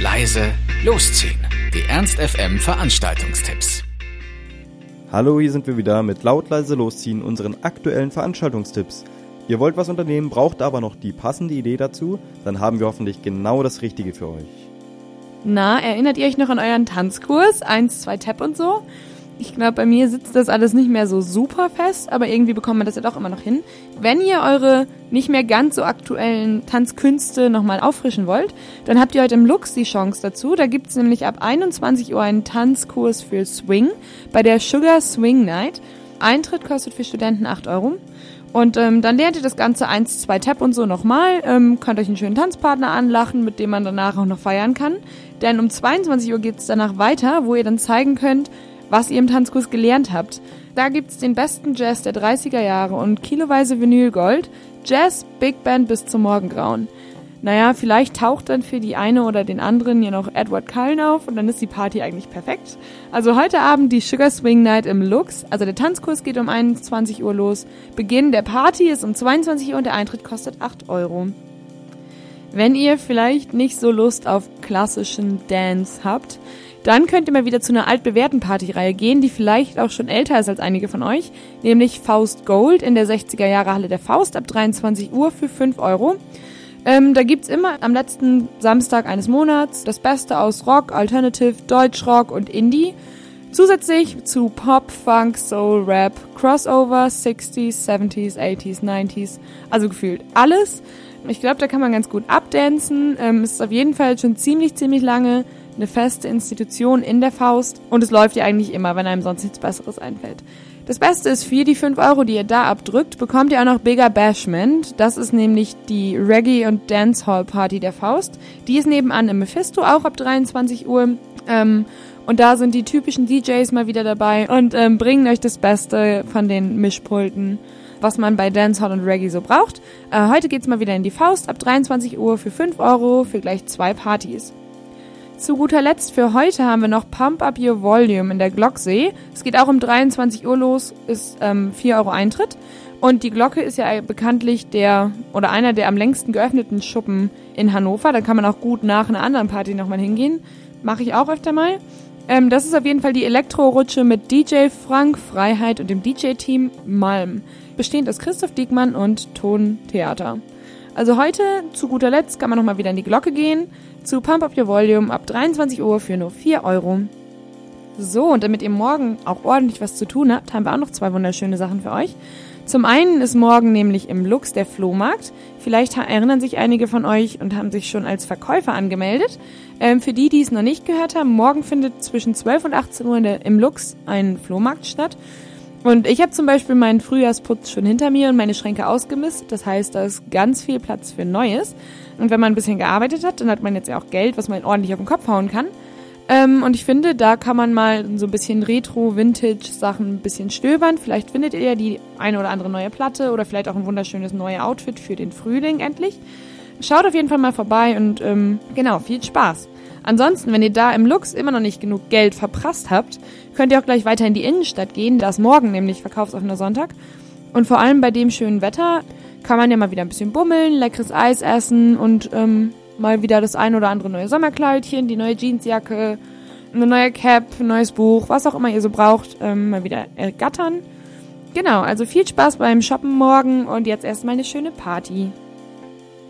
leise, losziehen. Die Ernst FM Veranstaltungstipps. Hallo, hier sind wir wieder mit laut leise losziehen unseren aktuellen Veranstaltungstipps. Ihr wollt was unternehmen, braucht aber noch die passende Idee dazu, dann haben wir hoffentlich genau das Richtige für euch. Na, erinnert ihr euch noch an euren Tanzkurs? Eins, zwei Tap und so? Ich glaube, bei mir sitzt das alles nicht mehr so super fest, aber irgendwie bekommt man das ja doch immer noch hin. Wenn ihr eure nicht mehr ganz so aktuellen Tanzkünste nochmal auffrischen wollt, dann habt ihr heute im Lux die Chance dazu. Da gibt's nämlich ab 21 Uhr einen Tanzkurs für Swing bei der Sugar Swing Night. Eintritt kostet für Studenten 8 Euro. Und ähm, dann lernt ihr das Ganze 1, 2 Tap und so nochmal, ähm, könnt euch einen schönen Tanzpartner anlachen, mit dem man danach auch noch feiern kann. Denn um 22 Uhr geht's danach weiter, wo ihr dann zeigen könnt, was ihr im Tanzkurs gelernt habt. Da gibt's den besten Jazz der 30er Jahre und kiloweise Vinylgold, Jazz, Big Band bis zum Morgengrauen. Naja, vielleicht taucht dann für die eine oder den anderen ja noch Edward Cullen auf und dann ist die Party eigentlich perfekt. Also heute Abend die Sugar Swing Night im Lux. Also der Tanzkurs geht um 21 Uhr los. Beginn der Party ist um 22 Uhr und der Eintritt kostet 8 Euro. Wenn ihr vielleicht nicht so Lust auf klassischen Dance habt, dann könnt ihr mal wieder zu einer altbewährten Partyreihe gehen, die vielleicht auch schon älter ist als einige von euch, nämlich Faust Gold in der 60er Jahre Halle der Faust ab 23 Uhr für 5 Euro. Ähm, da gibt's immer am letzten Samstag eines Monats das Beste aus Rock, Alternative, Deutschrock und Indie. Zusätzlich zu Pop, Funk, Soul, Rap, Crossover, 60s, 70s, 80s, 90s, also gefühlt alles. Ich glaube, da kann man ganz gut abdancen. Ähm, ist auf jeden Fall schon ziemlich, ziemlich lange eine feste Institution in der Faust und es läuft ja eigentlich immer, wenn einem sonst nichts Besseres einfällt. Das Beste ist, für die 5 Euro, die ihr da abdrückt, bekommt ihr auch noch Bigger Bashment. Das ist nämlich die Reggae- und Dancehall-Party der Faust. Die ist nebenan im Mephisto, auch ab 23 Uhr. Ähm, und da sind die typischen DJs mal wieder dabei und ähm, bringen euch das Beste von den Mischpulten, was man bei Dancehall und Reggae so braucht. Äh, heute geht's mal wieder in die Faust ab 23 Uhr für 5 Euro für gleich zwei Partys. Zu guter Letzt für heute haben wir noch Pump Up Your Volume in der Glocksee. Es geht auch um 23 Uhr los, ist ähm, 4 Euro Eintritt. Und die Glocke ist ja bekanntlich der oder einer der am längsten geöffneten Schuppen in Hannover. Da kann man auch gut nach einer anderen Party nochmal hingehen. Mache ich auch öfter mal. Ähm, das ist auf jeden Fall die Elektro-Rutsche mit DJ Frank Freiheit und dem DJ-Team Malm. Bestehend aus Christoph Diekmann und Tontheater. Also heute, zu guter Letzt, kann man nochmal wieder in die Glocke gehen zu Pump Up Your Volume ab 23 Uhr für nur 4 Euro. So, und damit ihr morgen auch ordentlich was zu tun habt, haben wir auch noch zwei wunderschöne Sachen für euch. Zum einen ist morgen nämlich im Lux der Flohmarkt. Vielleicht erinnern sich einige von euch und haben sich schon als Verkäufer angemeldet. Ähm, für die, die es noch nicht gehört haben, morgen findet zwischen 12 und 18 Uhr im Lux ein Flohmarkt statt. Und ich habe zum Beispiel meinen Frühjahrsputz schon hinter mir und meine Schränke ausgemistet. Das heißt, da ist ganz viel Platz für Neues. Und wenn man ein bisschen gearbeitet hat, dann hat man jetzt ja auch Geld, was man ordentlich auf den Kopf hauen kann. Ähm, und ich finde, da kann man mal so ein bisschen Retro-Vintage-Sachen ein bisschen stöbern. Vielleicht findet ihr ja die eine oder andere neue Platte oder vielleicht auch ein wunderschönes neues Outfit für den Frühling endlich. Schaut auf jeden Fall mal vorbei und ähm, genau, viel Spaß. Ansonsten, wenn ihr da im Lux immer noch nicht genug Geld verprasst habt, könnt ihr auch gleich weiter in die Innenstadt gehen. Da ist morgen nämlich verkaufsoffener Sonntag. Und vor allem bei dem schönen Wetter kann man ja mal wieder ein bisschen bummeln, leckeres Eis essen und ähm, mal wieder das ein oder andere neue Sommerkleidchen, die neue Jeansjacke, eine neue Cap, ein neues Buch, was auch immer ihr so braucht, ähm, mal wieder ergattern. Genau, also viel Spaß beim Shoppen morgen und jetzt erstmal eine schöne Party.